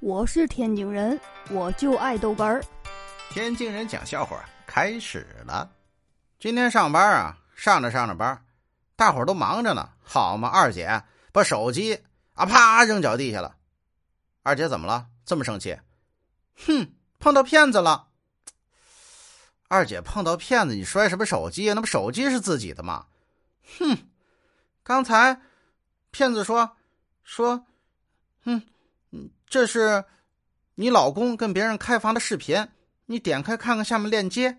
我是天津人，我就爱豆干儿。天津人讲笑话开始了。今天上班啊，上着上着班，大伙儿都忙着呢。好嘛，二姐把手机啊啪扔脚地下了。二姐怎么了？这么生气？哼，碰到骗子了。二姐碰到骗子，你摔什么手机？那不手机是自己的吗？哼，刚才骗子说说，哼。这是你老公跟别人开房的视频，你点开看看下面链接。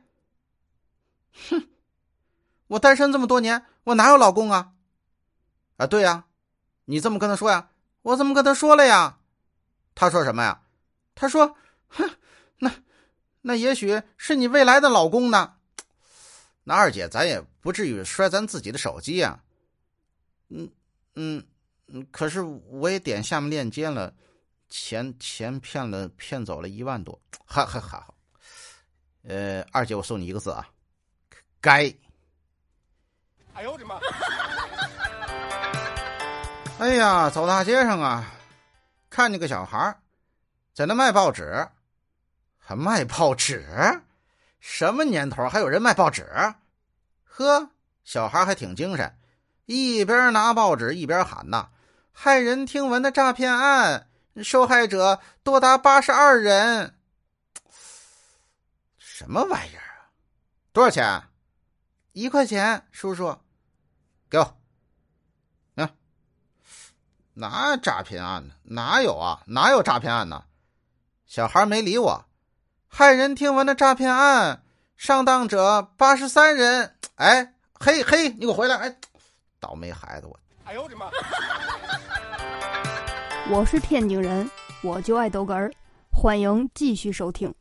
哼，我单身这么多年，我哪有老公啊？啊，对呀，你这么跟他说呀？我怎么跟他说了呀？他说什么呀？他说，哼，那那也许是你未来的老公呢。那二姐，咱也不至于摔咱自己的手机呀。嗯嗯嗯，可是我也点下面链接了。钱钱骗了，骗走了一万多，还还还好。呃，二姐，我送你一个字啊，该。哎呦我的妈！哎呀，走大街上啊，看见个小孩在那卖报纸，还卖报纸？什么年头还有人卖报纸？呵，小孩还挺精神，一边拿报纸一边喊呐：“骇人听闻的诈骗案！”受害者多达八十二人，什么玩意儿啊？多少钱？一块钱，叔叔，给我。啊，哪诈骗案呢？哪有啊？哪有诈骗案呢？小孩没理我。骇人听闻的诈骗案，上当者八十三人。哎，嘿嘿，你给我回来！哎，倒霉孩子，我。哎呦我的妈！我是天津人，我就爱逗哏儿，欢迎继续收听。